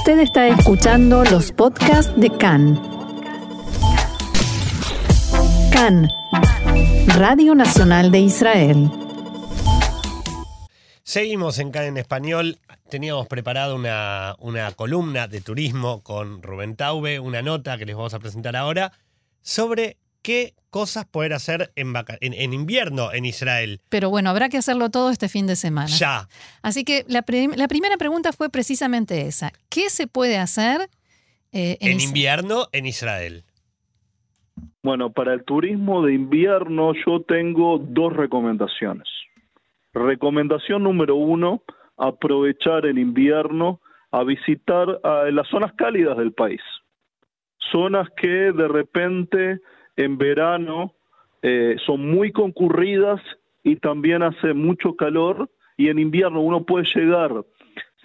Usted está escuchando los podcasts de CAN. CAN, Radio Nacional de Israel. Seguimos en CAN en español. Teníamos preparado una, una columna de turismo con Rubén Taube, una nota que les vamos a presentar ahora sobre qué cosas poder hacer en, en- en invierno en Israel. Pero bueno, habrá que hacerlo todo este fin de semana. Ya. Así que la, prim- la primera pregunta fue precisamente esa. ¿Qué se puede hacer eh, En invierno en Israel. Bueno, para el turismo de invierno yo tengo dos recomendaciones. Recomendación número uno, aprovechar el invierno a visitar las zonas cálidas del país. Zonas que de repente en verano eh, son muy concurridas y también hace mucho calor y en invierno uno puede llegar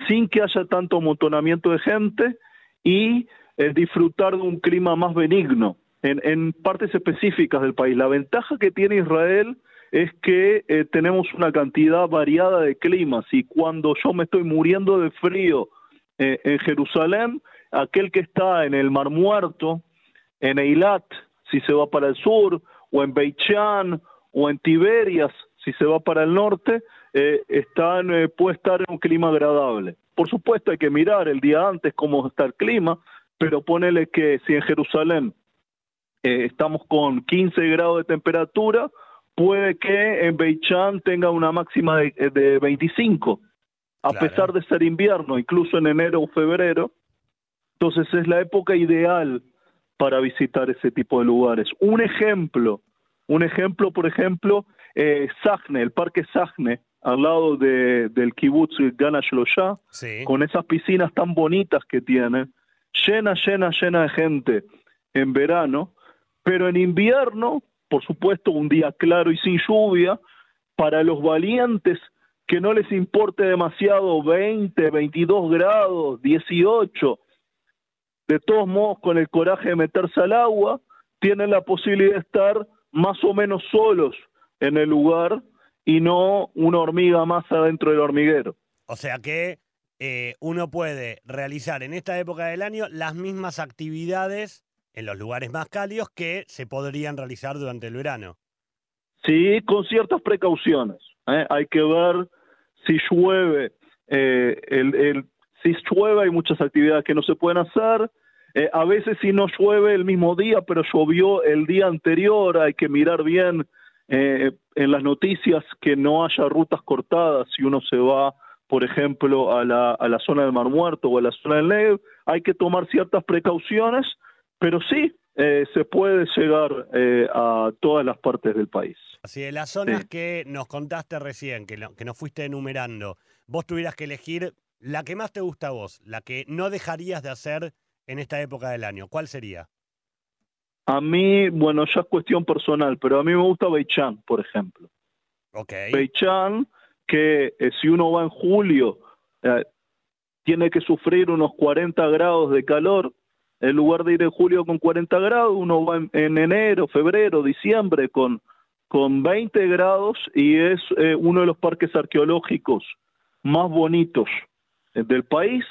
sin que haya tanto amontonamiento de gente y eh, disfrutar de un clima más benigno en, partes específicas del país. La ventaja que tiene Israel es que eh, tenemos una cantidad variada de climas y cuando yo me estoy muriendo de frío en Jerusalén, aquel que está en el Mar Muerto, en Eilat, si se va para el sur, o en Beichan, o en Tiberias, si se va para el norte, eh, están, eh, puede estar en un clima agradable. Por supuesto hay que mirar el día antes cómo está el clima, pero ponele que si en Jerusalén eh, estamos con 15 grados de temperatura, puede que en Beichan tenga una máxima de, de 25, a Claro. pesar de ser invierno, incluso en enero o febrero. Entonces es la época ideal para visitar ese tipo de lugares. Un ejemplo, un ejemplo, por ejemplo, eh, Sajne, el parque Sajne, al lado de, del kibutz Gana Shlosha, Sí. con esas piscinas tan bonitas que tiene, llena, llena, llena de gente en verano, pero en invierno, por supuesto, un día claro y sin lluvia, para los valientes que no les importe demasiado 20, 22 grados, 18, de todos modos con el coraje de meterse al agua, tienen la posibilidad de estar más o menos solos en el lugar y no una hormiga más adentro del hormiguero. O sea que eh, uno puede realizar en esta época del año las mismas actividades en los lugares más cálidos que se podrían realizar durante el verano. Sí, con ciertas precauciones. ¿eh? Hay que ver si llueve. eh, el, el- si llueve hay muchas actividades que no se pueden hacer. Eh, a veces si no llueve el mismo día, pero llovió el día anterior, hay que mirar bien eh, en las noticias que no haya rutas cortadas si uno se va, por ejemplo, a la, a la zona del Mar Muerto o a la zona del Negev. Hay que tomar ciertas precauciones, pero sí, eh, se puede llegar eh, a todas las partes del país. Así de las zonas Sí. que nos contaste recién, que, que nos fuiste enumerando, vos tuvieras que elegir la que más te gusta a vos, la que no dejarías de hacer en esta época del año. ¿Cuál sería? A mí, bueno, ya es cuestión personal, pero a mí me gusta Beichan, por ejemplo. Ok. Beichan, que eh, si uno va en julio, eh, tiene que sufrir unos 40 grados de calor. En lugar de ir en julio con 40 grados, uno va en, en enero, febrero, diciembre con, con 20 grados y es eh, uno de los parques arqueológicos más bonitos del país.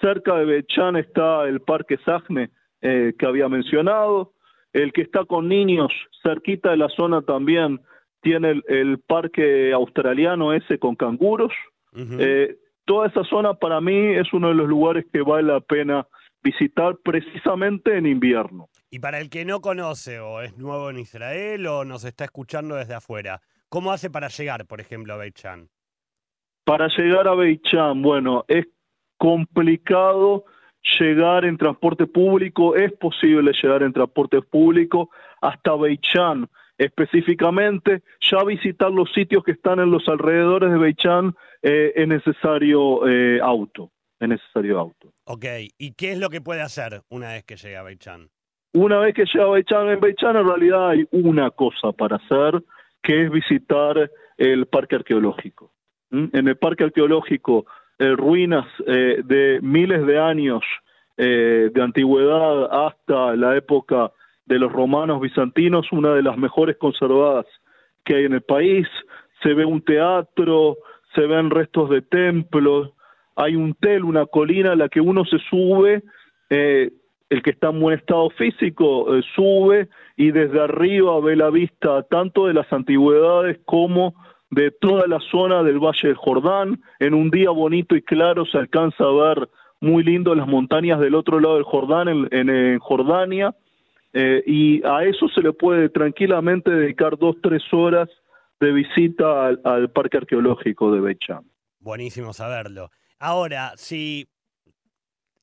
Cerca de Beichan está el Parque Sajne, eh, que había mencionado. El que está con niños, cerquita de la zona también, tiene el, el parque australiano ese con canguros. Eh, toda esa zona para mí es uno de los lugares que vale la pena visitar precisamente en invierno. Y para el que no conoce o es nuevo en Israel o nos está escuchando desde afuera, ¿cómo hace para llegar, por ejemplo, a Beichan? Para llegar a Beichan, bueno, es complicado llegar en transporte público, es posible llegar en transporte público hasta Beichan específicamente, ya visitar los sitios que están en los alrededores de Beichan eh, es necesario eh, auto, es necesario auto. Ok, ¿y qué es lo que puede hacer una vez que llega a Beichan? Una vez que llega a Beichan, en Beichan en realidad hay una cosa para hacer, que es visitar el parque arqueológico. En el parque arqueológico, eh, ruinas eh, de miles de años eh, de antigüedad hasta la época de los romanos bizantinos, una de las mejores conservadas que hay en el país. Se ve un teatro, se ven restos de templos, hay un tel, una colina a la que uno se sube, el que está en buen estado físico sube y desde arriba ve la vista tanto de las antigüedades como de toda la zona del Valle del Jordán. En un día bonito y claro se alcanza a ver muy lindo las montañas del otro lado del Jordán, en, Jordania, eh, y a eso se le puede tranquilamente dedicar dos, tres horas de visita al, Parque Arqueológico de Becham. Buenísimo saberlo. Ahora, si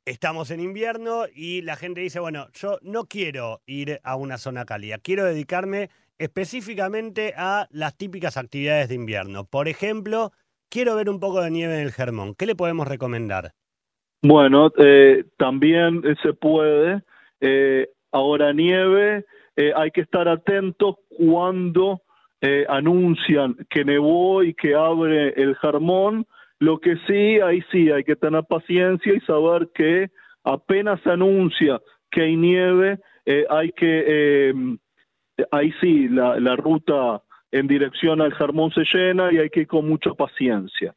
estamos en invierno y la gente dice, bueno, yo no quiero ir a una zona cálida, quiero dedicarme específicamente a las típicas actividades de invierno. Por ejemplo, quiero ver un poco de nieve en el Germón. ¿Qué le podemos recomendar? Bueno, eh, también se puede. Eh, ahora nieve, eh, hay que estar atentos cuando eh, anuncian que nevó y que abre el Jarmón. Lo que sí, ahí sí, hay que tener paciencia y saber que apenas se anuncia que hay nieve, eh, hay que, ahí sí, la, la, ruta en dirección al Jarmón se llena y hay que ir con mucha paciencia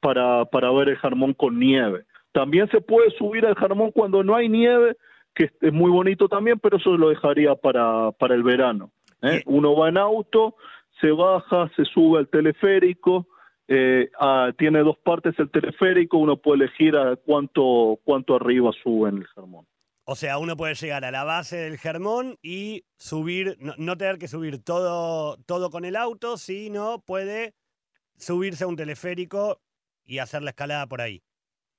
para, para ver el Jarmón con nieve. También se puede subir al Jarmón cuando no hay nieve, que es muy bonito también, pero eso lo dejaría para, para el verano. ¿eh? Uno va en auto, se baja, se sube al teleférico, eh, ah, tiene dos partes el teleférico, uno puede elegir a cuánto, cuánto arriba sube en el Germón. O sea, uno puede llegar a la base del Germón y subir, no, tener que subir todo, todo con el auto, sino puede subirse a un teleférico y hacer la escalada por ahí.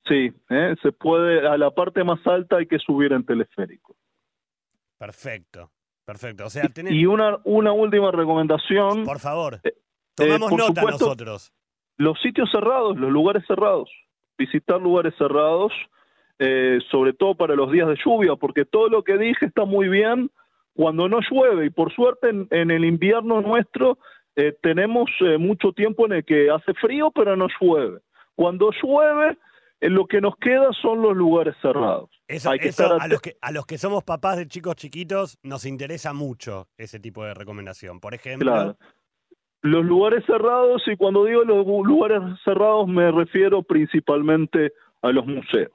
Sí, ¿eh? se puede, a la parte más alta hay que subir en teleférico. Perfecto, perfecto. O sea, Y una, una última recomendación. Por favor, eh, tomamos eh, nota nosotros. Los sitios cerrados, los lugares cerrados. Visitar lugares cerrados, sobre todo para los días de lluvia, porque todo lo que dije está muy bien cuando no llueve. Y por suerte en, el invierno nuestro tenemos mucho tiempo en el que hace frío, pero no llueve. Cuando llueve lo que nos queda son los lugares cerrados. Hay que a, los que, a los que somos papás de chicos chiquitos nos interesa mucho ese tipo de recomendación. Por ejemplo... Los lugares cerrados, y cuando digo los lugares cerrados me refiero principalmente a los museos.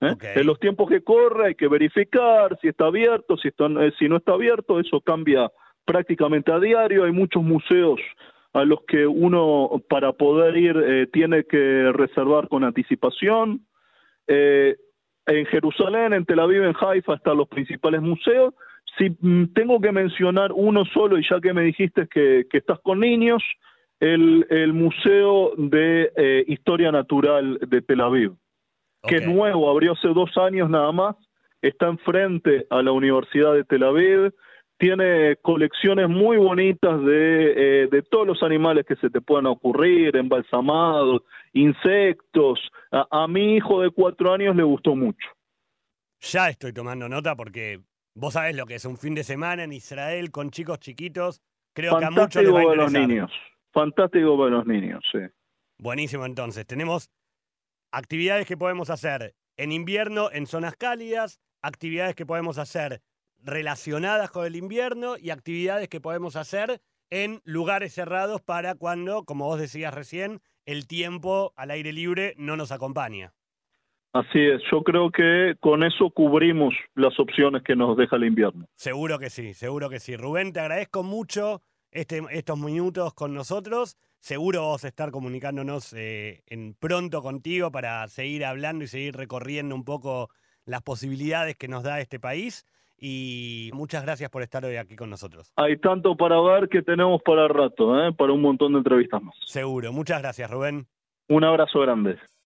¿Eh? En los tiempos que corre hay que verificar si está abierto, si, está, eh, si no está abierto, eso cambia prácticamente a diario. Hay muchos museos a los que uno para poder ir eh, tiene que reservar con anticipación. En Jerusalén, en Tel Aviv, en Haifa están los principales museos. Si mm, tengo que mencionar uno solo, y ya que me dijiste que, estás con niños, el, el Museo de Historia Natural de Tel Aviv, que es nuevo, abrió hace dos años nada más, está enfrente a la Universidad de Tel Aviv, tiene colecciones muy bonitas de, eh, de, todos los animales que se te puedan ocurrir, embalsamados, insectos. A, mi hijo de cuatro años le gustó mucho. Ya estoy tomando nota porque vos sabés lo que es un fin de semana en Israel con chicos chiquitos. Creo que a muchos les va a interesar. los niños. Fantástico para los niños, sí. Buenísimo, entonces. Tenemos actividades que podemos hacer en invierno en zonas cálidas, actividades que podemos hacer relacionadas con el invierno y actividades que podemos hacer en lugares cerrados para cuando, como vos decías recién, el tiempo al aire libre no nos acompaña. Así es, yo creo que con eso cubrimos las opciones que nos deja el invierno. Seguro que sí, seguro que sí. Rubén, te agradezco mucho este, estos minutos con nosotros. Seguro vamos a estar comunicándonos eh, en pronto contigo para seguir hablando y seguir recorriendo un poco las posibilidades que nos da este país y muchas gracias por estar hoy aquí con nosotros. Hay tanto para ver que tenemos para rato, ¿eh? para un montón de entrevistas más. Seguro. Muchas gracias, Rubén. Un abrazo grande.